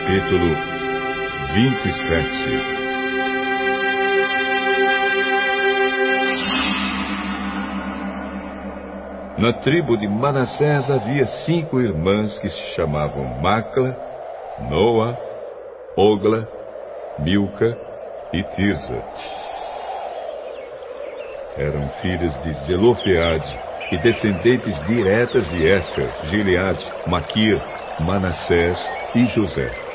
Capítulo 27 Na tribo de Manassés havia cinco irmãs que se chamavam Macla, Noa, Ogla, Milca e Tirza. Eram filhas de Zelofeade e descendentes diretas de Éfer, Gileade, Maquir, Manassés e José.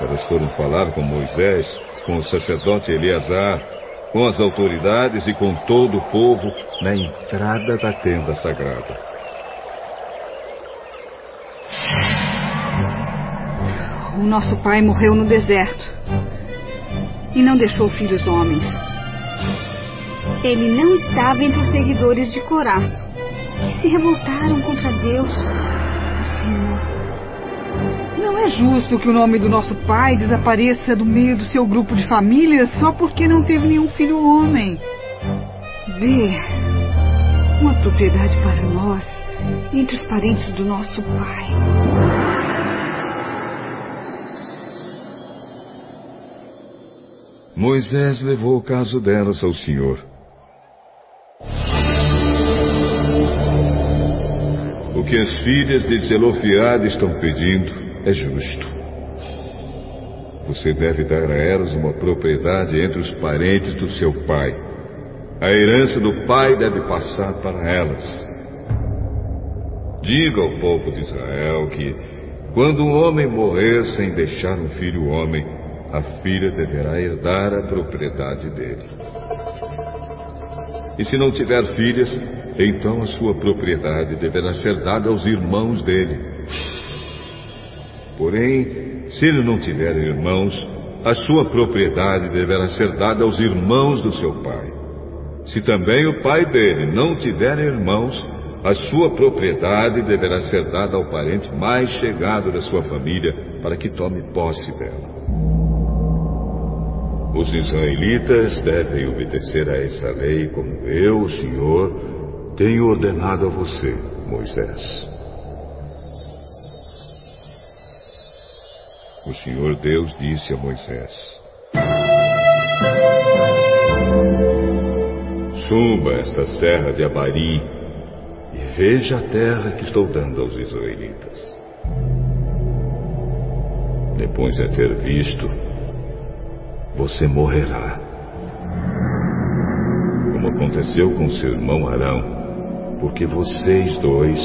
Elas foram falar com Moisés, com o sacerdote Eleazar com as autoridades e com todo o povo na entrada da tenda sagrada. O nosso pai morreu no deserto e não deixou filhos homens. Ele não estava entre os seguidores de Corá, que se revoltaram contra Deus, o Senhor. Não é justo que o nome do nosso pai desapareça do meio do seu grupo de família só porque não teve nenhum filho homem. Dê uma propriedade para nós entre os parentes do nosso pai. Moisés levou o caso delas ao Senhor. O que as filhas de Zelofiade estão pedindo é justo. Você deve dar a elas uma propriedade entre os parentes do seu pai. A herança do pai deve passar para elas. Diga ao povo de Israel que, quando um homem morrer sem deixar um filho homem, a filha deverá herdar a propriedade dele. E se não tiver filhas, então a sua propriedade deverá ser dada aos irmãos dele. Porém, se ele não tiver irmãos, a sua propriedade deverá ser dada aos irmãos do seu pai. Se também o pai dele não tiver irmãos, a sua propriedade deverá ser dada ao parente mais chegado da sua família para que tome posse dela. Os israelitas devem obedecer a essa lei como eu, o Senhor, tenho ordenado a você, Moisés. O Senhor Deus disse a Moisés: Suba esta serra de Abarim e veja a terra que estou dando aos israelitas. Depois de ter visto, você morrerá. Como aconteceu com seu irmão Arão, porque vocês dois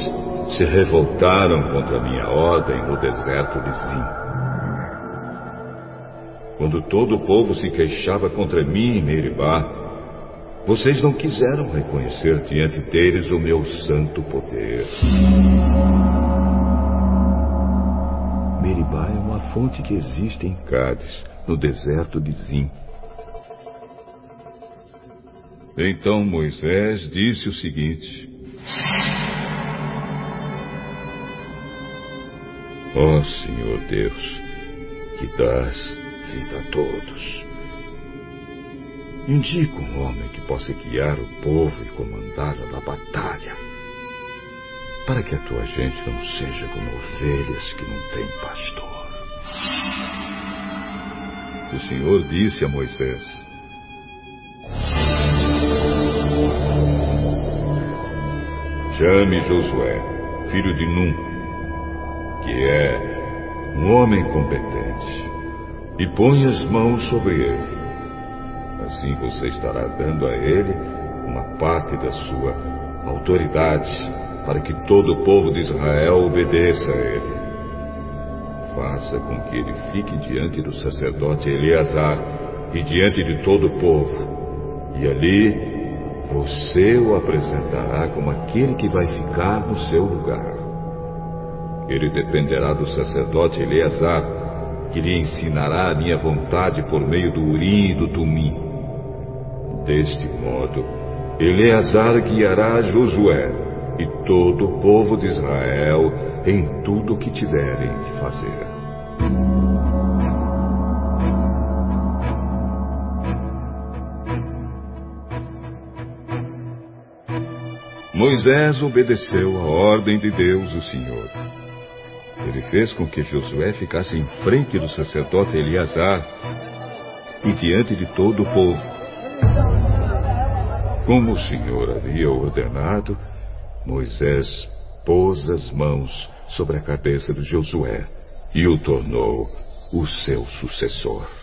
se revoltaram contra a minha ordem no deserto de Zim. Quando todo o povo se queixava contra mim em Meribá, vocês não quiseram reconhecer diante deles o meu santo poder. Meribá é uma fonte que existe em Cádiz, no deserto de Zim. Então Moisés disse o seguinte: Ó oh, Senhor Deus, que dás vida a todos. Indica um homem que possa guiar o povo e comandá-lo na batalha, para que a tua gente não seja como ovelhas que não têm pastor. O Senhor disse a Moisés: Chame Josué, filho de Num, que é um homem competente e põe as mãos sobre ele. Assim você estará dando a ele uma parte da sua autoridade, para que todo o povo de Israel obedeça a ele. Faça com que ele fique diante do sacerdote Eleazar e diante de todo o povo, e ali você o apresentará como aquele que vai ficar no seu lugar. Ele dependerá do sacerdote Eleazar que lhe ensinará a minha vontade por meio do Urim e do Tumim. Deste modo, Eleazar guiará Josué e todo o povo de Israel em tudo o que tiverem de fazer. Moisés obedeceu a ordem de Deus, o Senhor. Ele fez com que Josué ficasse em frente do sacerdote Eleazar e diante de todo o povo. Como o Senhor havia ordenado, Moisés pôs as mãos sobre a cabeça de Josué e o tornou o seu sucessor.